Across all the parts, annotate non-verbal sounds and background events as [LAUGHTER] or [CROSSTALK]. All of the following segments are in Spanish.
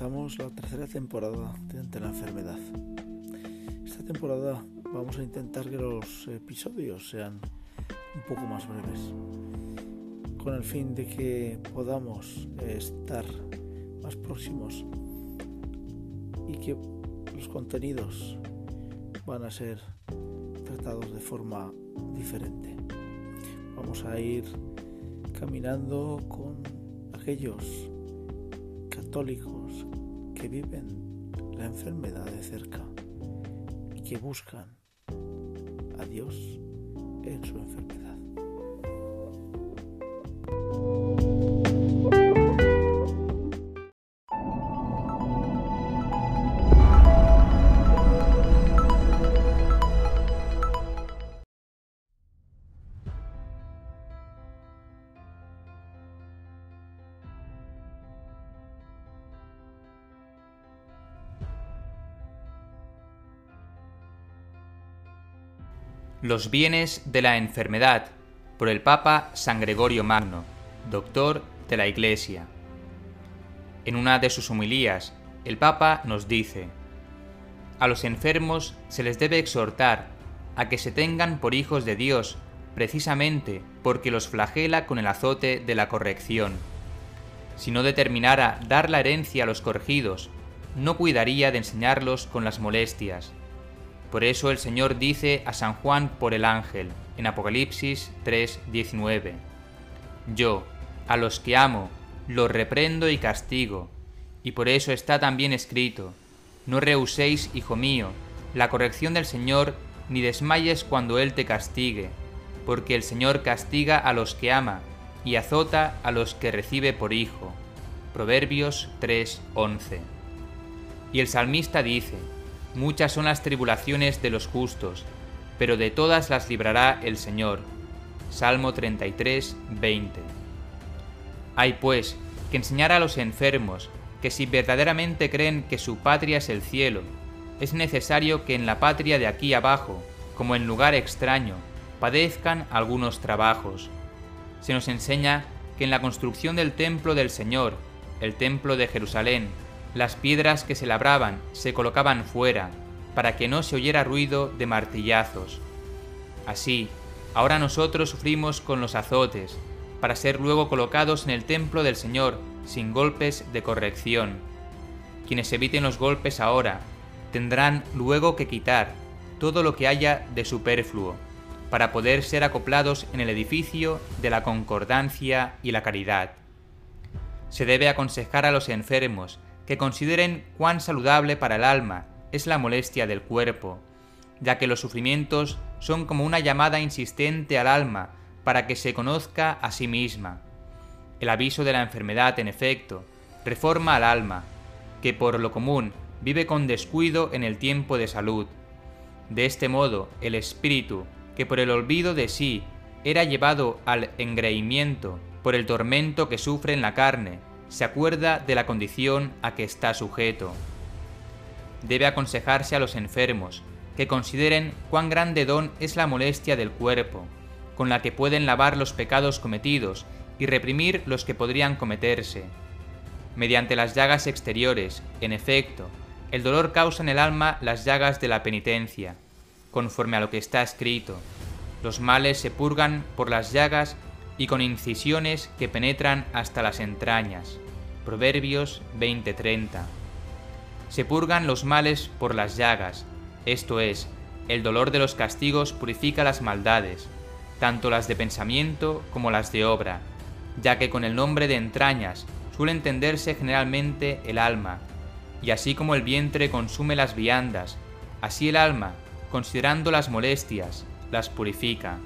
comenzamos la tercera temporada de la Enfermedad. Esta temporada vamos a intentar que los episodios sean un poco más breves, con el fin de que podamos estar más próximos y que los contenidos van a ser tratados de forma diferente. Vamos a ir caminando con aquellos católicos que viven la enfermedad de cerca y que buscan a Dios en su enfermedad. Los bienes de la enfermedad por el Papa San Gregorio Magno, doctor de la Iglesia. En una de sus homilías, el Papa nos dice, a los enfermos se les debe exhortar a que se tengan por hijos de Dios, precisamente porque los flagela con el azote de la corrección. Si no determinara dar la herencia a los corregidos, no cuidaría de enseñarlos con las molestias por eso el Señor dice a San Juan por el ángel, en Apocalipsis 3:19, Yo, a los que amo, los reprendo y castigo, y por eso está también escrito, No rehuséis, hijo mío, la corrección del Señor, ni desmayes cuando Él te castigue, porque el Señor castiga a los que ama, y azota a los que recibe por hijo. Proverbios 3:11. Y el salmista dice, Muchas son las tribulaciones de los justos, pero de todas las librará el Señor. Salmo 33, 20. Hay pues que enseñar a los enfermos que si verdaderamente creen que su patria es el cielo, es necesario que en la patria de aquí abajo, como en lugar extraño, padezcan algunos trabajos. Se nos enseña que en la construcción del templo del Señor, el templo de Jerusalén, las piedras que se labraban se colocaban fuera, para que no se oyera ruido de martillazos. Así, ahora nosotros sufrimos con los azotes, para ser luego colocados en el templo del Señor sin golpes de corrección. Quienes eviten los golpes ahora, tendrán luego que quitar todo lo que haya de superfluo, para poder ser acoplados en el edificio de la concordancia y la caridad. Se debe aconsejar a los enfermos que consideren cuán saludable para el alma es la molestia del cuerpo, ya que los sufrimientos son como una llamada insistente al alma para que se conozca a sí misma. El aviso de la enfermedad, en efecto, reforma al alma, que por lo común vive con descuido en el tiempo de salud. De este modo, el espíritu, que por el olvido de sí era llevado al engreimiento por el tormento que sufre en la carne, se acuerda de la condición a que está sujeto. Debe aconsejarse a los enfermos que consideren cuán grande don es la molestia del cuerpo, con la que pueden lavar los pecados cometidos y reprimir los que podrían cometerse. Mediante las llagas exteriores, en efecto, el dolor causa en el alma las llagas de la penitencia, conforme a lo que está escrito. Los males se purgan por las llagas y con incisiones que penetran hasta las entrañas. Proverbios 20:30. Se purgan los males por las llagas, esto es, el dolor de los castigos purifica las maldades, tanto las de pensamiento como las de obra, ya que con el nombre de entrañas suele entenderse generalmente el alma, y así como el vientre consume las viandas, así el alma, considerando las molestias, las purifica.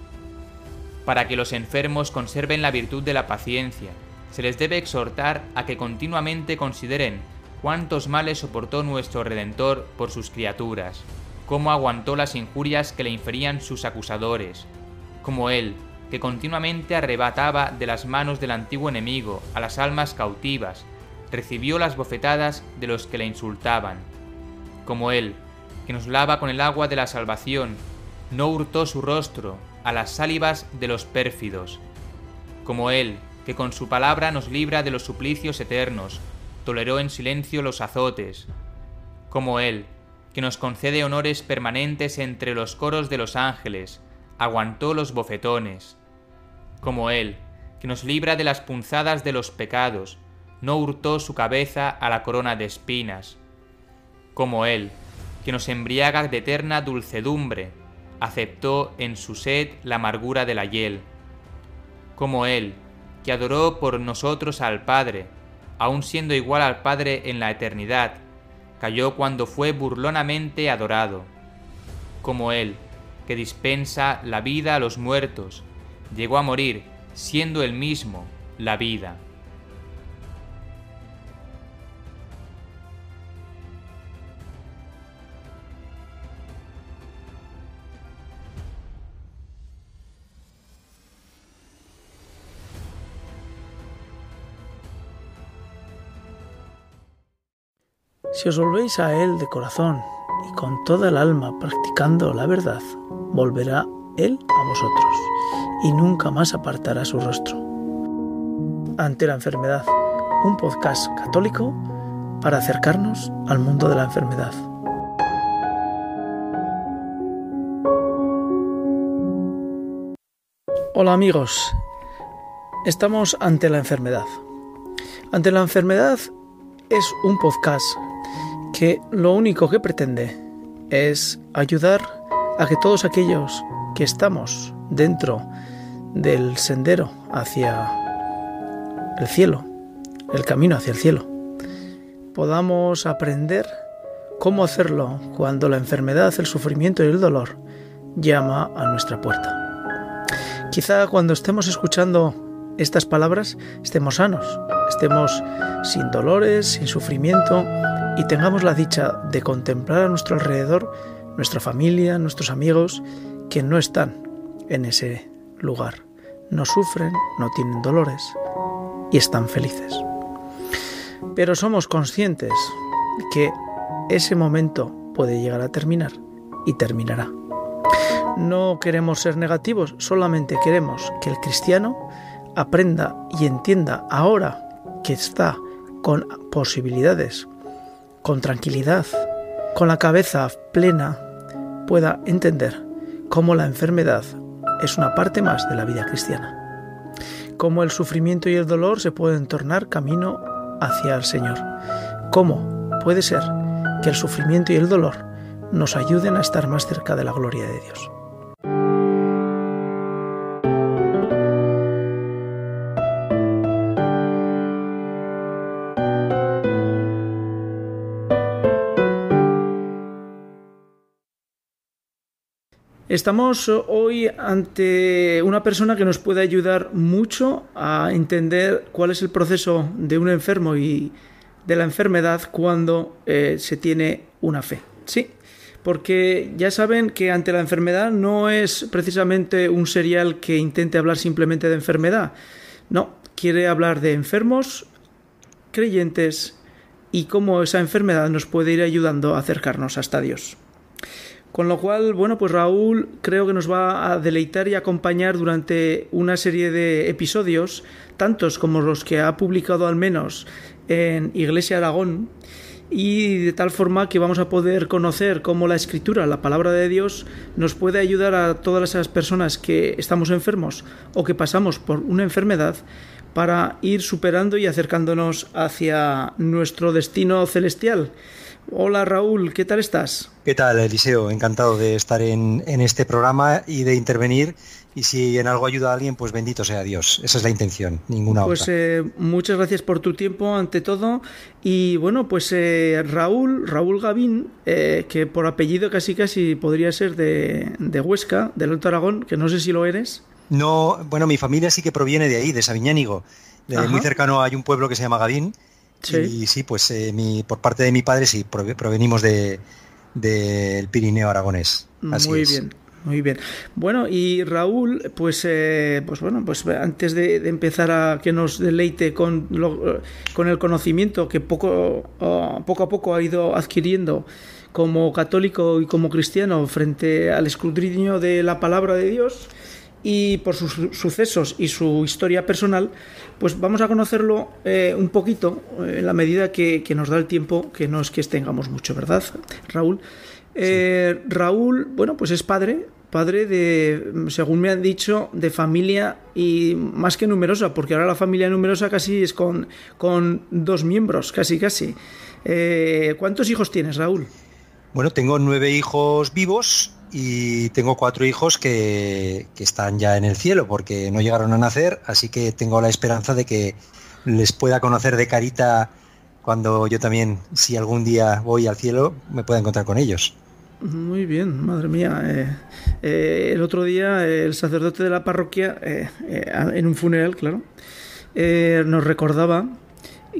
Para que los enfermos conserven la virtud de la paciencia, se les debe exhortar a que continuamente consideren cuántos males soportó nuestro Redentor por sus criaturas, cómo aguantó las injurias que le inferían sus acusadores, como él, que continuamente arrebataba de las manos del antiguo enemigo a las almas cautivas, recibió las bofetadas de los que le insultaban, como él, que nos lava con el agua de la salvación, no hurtó su rostro a las sálivas de los pérfidos, como Él, que con su palabra nos libra de los suplicios eternos, toleró en silencio los azotes, como Él, que nos concede honores permanentes entre los coros de los ángeles, aguantó los bofetones, como Él, que nos libra de las punzadas de los pecados, no hurtó su cabeza a la corona de espinas, como Él, que nos embriaga de eterna dulcedumbre, aceptó en su sed la amargura de la hiel, como Él, que adoró por nosotros al Padre, aun siendo igual al Padre en la eternidad, cayó cuando fue burlonamente adorado, como Él, que dispensa la vida a los muertos, llegó a morir, siendo él mismo la vida. Si os volvéis a Él de corazón y con toda el alma practicando la verdad, volverá Él a vosotros y nunca más apartará su rostro. Ante la enfermedad, un podcast católico para acercarnos al mundo de la enfermedad. Hola amigos, estamos ante la enfermedad. Ante la enfermedad es un podcast que lo único que pretende es ayudar a que todos aquellos que estamos dentro del sendero hacia el cielo, el camino hacia el cielo, podamos aprender cómo hacerlo cuando la enfermedad, el sufrimiento y el dolor llama a nuestra puerta. Quizá cuando estemos escuchando estas palabras estemos sanos, estemos sin dolores, sin sufrimiento y tengamos la dicha de contemplar a nuestro alrededor nuestra familia, nuestros amigos que no están en ese lugar, no sufren, no tienen dolores y están felices. Pero somos conscientes que ese momento puede llegar a terminar y terminará. No queremos ser negativos, solamente queremos que el cristiano aprenda y entienda ahora que está con posibilidades, con tranquilidad, con la cabeza plena, pueda entender cómo la enfermedad es una parte más de la vida cristiana, cómo el sufrimiento y el dolor se pueden tornar camino hacia el Señor, cómo puede ser que el sufrimiento y el dolor nos ayuden a estar más cerca de la gloria de Dios. Estamos hoy ante una persona que nos puede ayudar mucho a entender cuál es el proceso de un enfermo y de la enfermedad cuando eh, se tiene una fe. Sí, porque ya saben que ante la enfermedad no es precisamente un serial que intente hablar simplemente de enfermedad. No, quiere hablar de enfermos, creyentes y cómo esa enfermedad nos puede ir ayudando a acercarnos hasta Dios. Con lo cual, bueno, pues Raúl creo que nos va a deleitar y acompañar durante una serie de episodios, tantos como los que ha publicado al menos en Iglesia Aragón, y de tal forma que vamos a poder conocer cómo la escritura, la palabra de Dios, nos puede ayudar a todas esas personas que estamos enfermos o que pasamos por una enfermedad para ir superando y acercándonos hacia nuestro destino celestial. Hola Raúl, ¿qué tal estás? ¿Qué tal, Eliseo? Encantado de estar en, este programa y de intervenir. Y si en algo ayuda a alguien, pues bendito sea Dios. Esa es la intención, ninguna pues, otra. Pues eh, muchas gracias por tu tiempo ante todo. Y bueno, pues eh, Raúl, Raúl Gavín, eh, que por apellido casi casi podría ser de, de Huesca, del Alto Aragón, que no sé si lo eres. No, bueno, mi familia sí que proviene de ahí, de Sabiñánigo. muy cercano hay un pueblo que se llama Gavín y sí, pues eh, mi, por parte de mi padre sí, provenimos del de, Pirineo aragonés. muy bien. Muy bien. Bueno, y Raúl, pues, eh, pues bueno, pues antes de, empezar a que nos deleite con, con el conocimiento que poco, poco a poco ha ido adquiriendo como católico y como cristiano frente al escrutinio de la palabra de Dios, y por sus sucesos y su historia personal, pues vamos a conocerlo eh, un poquito eh, en la medida que, nos da el tiempo, que no es que tengamos mucho, ¿verdad, Raúl? Eh, Raúl, bueno, pues es padre, padre de, según me han dicho, de familia y más que numerosa, porque ahora la familia numerosa casi es con, con dos miembros, casi, casi. ¿Cuántos hijos tienes, Raúl? Bueno, tengo nueve hijos vivos y tengo cuatro hijos que, están ya en el cielo porque no llegaron a nacer, así que tengo la esperanza de que les pueda conocer de carita cuando yo también, si algún día voy al cielo, me pueda encontrar con ellos. Muy bien, madre mía. Eh, eh, el otro día el sacerdote de la parroquia, eh, en un funeral, claro, nos recordaba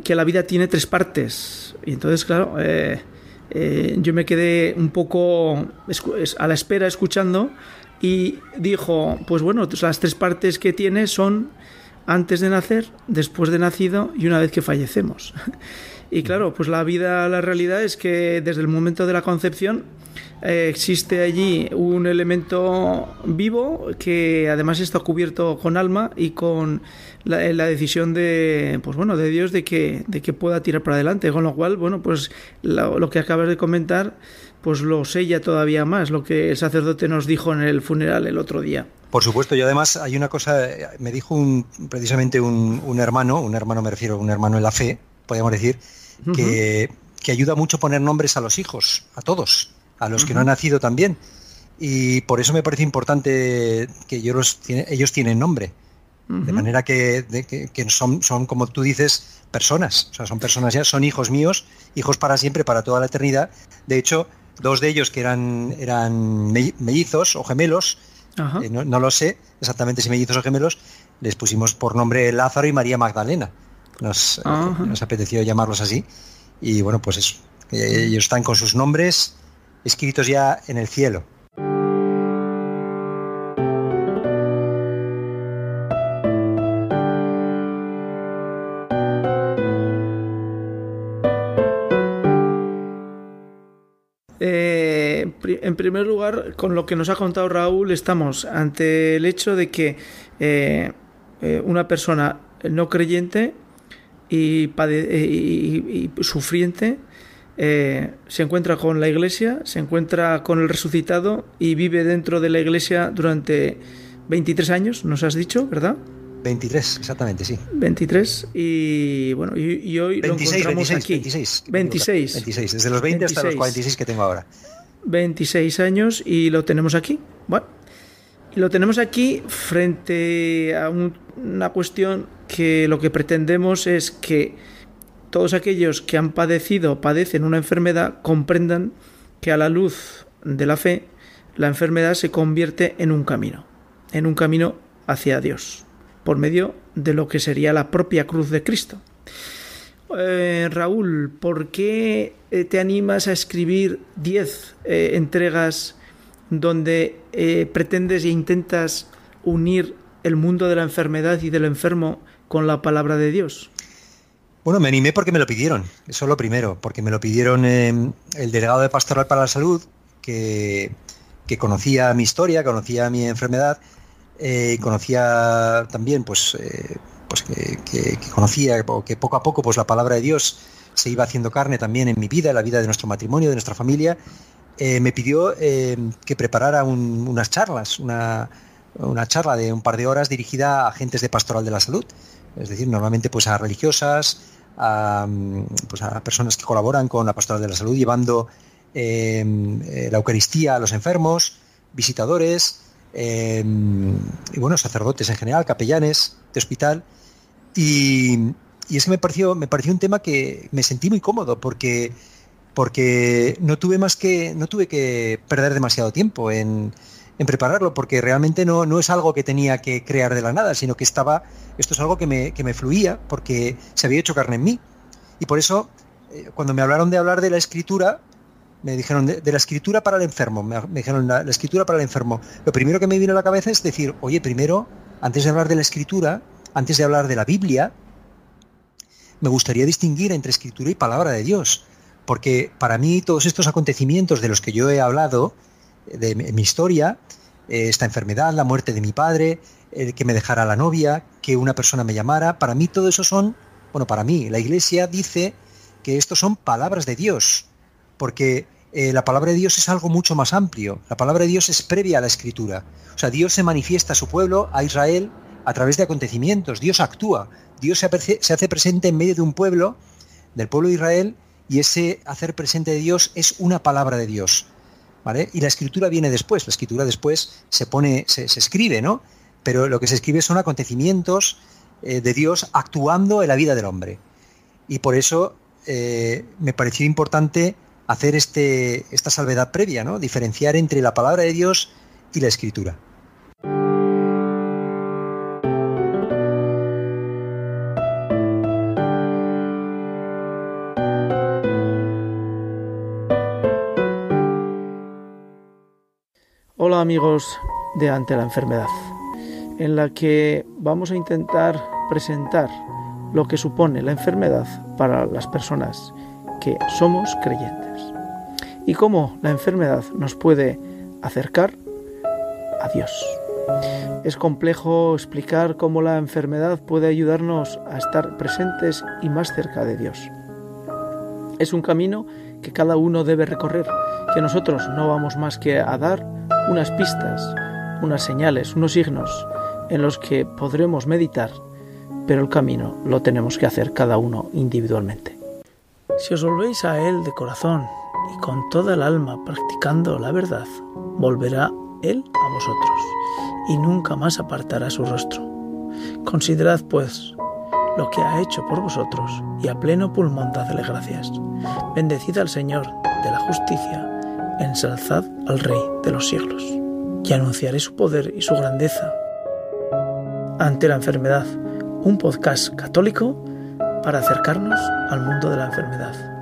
que la vida tiene tres partes. Y entonces, claro, eh, yo me quedé un poco a la espera escuchando y dijo, pues bueno, las tres partes que tiene son antes de nacer, después de nacido y una vez que fallecemos. [LAUGHS] Y claro, pues la vida, la realidad es que desde el momento de la concepción eh, existe allí un elemento vivo que además está cubierto con alma y con la, decisión de pues bueno de Dios de que de que pueda tirar para adelante. Con lo cual bueno pues lo, que acabas de comentar pues lo sella todavía más lo que el sacerdote nos dijo en el funeral el otro día. Por supuesto, y además hay una cosa, me dijo un, precisamente un, un, hermano, un hermano me refiero, un hermano en la fe, podríamos decir, que, que ayuda mucho poner nombres a los hijos, a todos a los que no han nacido también. Y por eso me parece importante que ellos, ellos tienen nombre. De manera que, son, son, como tú dices, personas. O sea, son personas ya, son hijos míos, hijos para siempre, para toda la eternidad. De hecho, dos de ellos que eran, eran mellizos o gemelos, eh, no, lo sé exactamente si mellizos o gemelos, les pusimos por nombre Lázaro y María Magdalena. Nos, eh, nos apeteció llamarlos así. Y bueno, pues eso. Ellos están con sus nombres escritos ya en el cielo. Eh, en primer lugar, con lo que nos ha contado Raúl, estamos ante el hecho de que eh, eh, una persona no creyente y, y sufriente eh, se encuentra con la iglesia, se encuentra con el resucitado y vive dentro de la iglesia durante 23 años, nos has dicho, ¿verdad? 23, exactamente, sí. 23 y bueno, y, hoy 26, lo encontramos 26, aquí. 26, 26. 26, desde los 20 hasta los 46 que tengo ahora. 26 años y lo tenemos aquí. Bueno, lo tenemos aquí frente a una cuestión que lo que pretendemos es que todos aquellos que han padecido padecen una enfermedad comprendan que a la luz de la fe la enfermedad se convierte en un camino, en un camino hacia Dios, por medio de lo que sería la propia cruz de Cristo. Eh, Raúl, ¿por qué eh, te animas a escribir 10 eh, entregas donde pretendes e intentas unir el mundo de la enfermedad y del enfermo con la palabra de Dios? Bueno, me animé porque me lo pidieron, eso es lo primero, porque me lo pidieron em, el delegado de Pastoral para la Salud, que, conocía mi historia, conocía mi enfermedad, eh, conocía también, pues, eh, pues que, conocía que poco a poco pues, la palabra de Dios se iba haciendo carne también en mi vida, en la vida de nuestro matrimonio, de nuestra familia, eh, me pidió em, que preparara unas charlas, una, una charla de un par de horas dirigida a agentes de Pastoral de la Salud es decir, normalmente pues a religiosas, a, pues a personas que colaboran con la pastoral de la salud, llevando em, eh, la Eucaristía a los enfermos, visitadores, em, y bueno, sacerdotes en general, capellanes de hospital. Y, y es que me pareció, me pareció un tema que me sentí muy cómodo porque, porque no tuve más que, no tuve que perder demasiado tiempo en, prepararlo, porque realmente no, no es algo que tenía que crear de la nada, sino que estaba, esto es algo que me, que me fluía, porque se había hecho carne en mí. Y por eso, eh, cuando me hablaron de hablar de la escritura, me dijeron de, la escritura para el enfermo, me, dijeron la, escritura para el enfermo. Lo primero que me vino a la cabeza es decir, oye, primero, antes de hablar de la escritura, antes de hablar de la Biblia, me gustaría distinguir entre escritura y palabra de Dios, porque para mí todos estos acontecimientos de los que yo he hablado, de mi historia, eh, esta enfermedad, la muerte de mi padre, el que me dejara la novia, que una persona me llamara. Para mí todo eso son, bueno, para mí, la Iglesia dice que estos son palabras de Dios, porque eh, la palabra de Dios es algo mucho más amplio. La palabra de Dios es previa a la escritura. O sea, Dios se manifiesta a su pueblo, a Israel, a través de acontecimientos. Dios actúa. Dios se, se hace presente en medio de un pueblo, del pueblo de Israel, y ese hacer presente de Dios es una palabra de Dios. Y la escritura viene después, la escritura después se pone, se, escribe, ¿no? Pero lo que se escribe son acontecimientos eh, de Dios actuando en la vida del hombre. Y por eso eh, me pareció importante hacer este, esta salvedad previa, ¿no? Diferenciar entre la palabra de Dios y la escritura. Amigos de Ante la Enfermedad, en la que vamos a intentar presentar lo que supone la enfermedad para las personas que somos creyentes y cómo la enfermedad nos puede acercar a Dios. Es complejo explicar cómo la enfermedad puede ayudarnos a estar presentes y más cerca de Dios. Es un camino que cada uno debe recorrer, que nosotros no vamos más que a dar unas pistas, unas señales, unos signos en los que podremos meditar, pero el camino lo tenemos que hacer cada uno individualmente. Si os volvéis a Él de corazón y con toda el alma practicando la verdad, volverá Él a vosotros y nunca más apartará su rostro. Considerad, pues, lo que ha hecho por vosotros y a pleno pulmón dadle gracias. Bendecid al Señor de la justicia ensalzad al Rey de los siglos, y anunciaré su poder y su grandeza. Ante la enfermedad, un podcast católico para acercarnos al mundo de la enfermedad.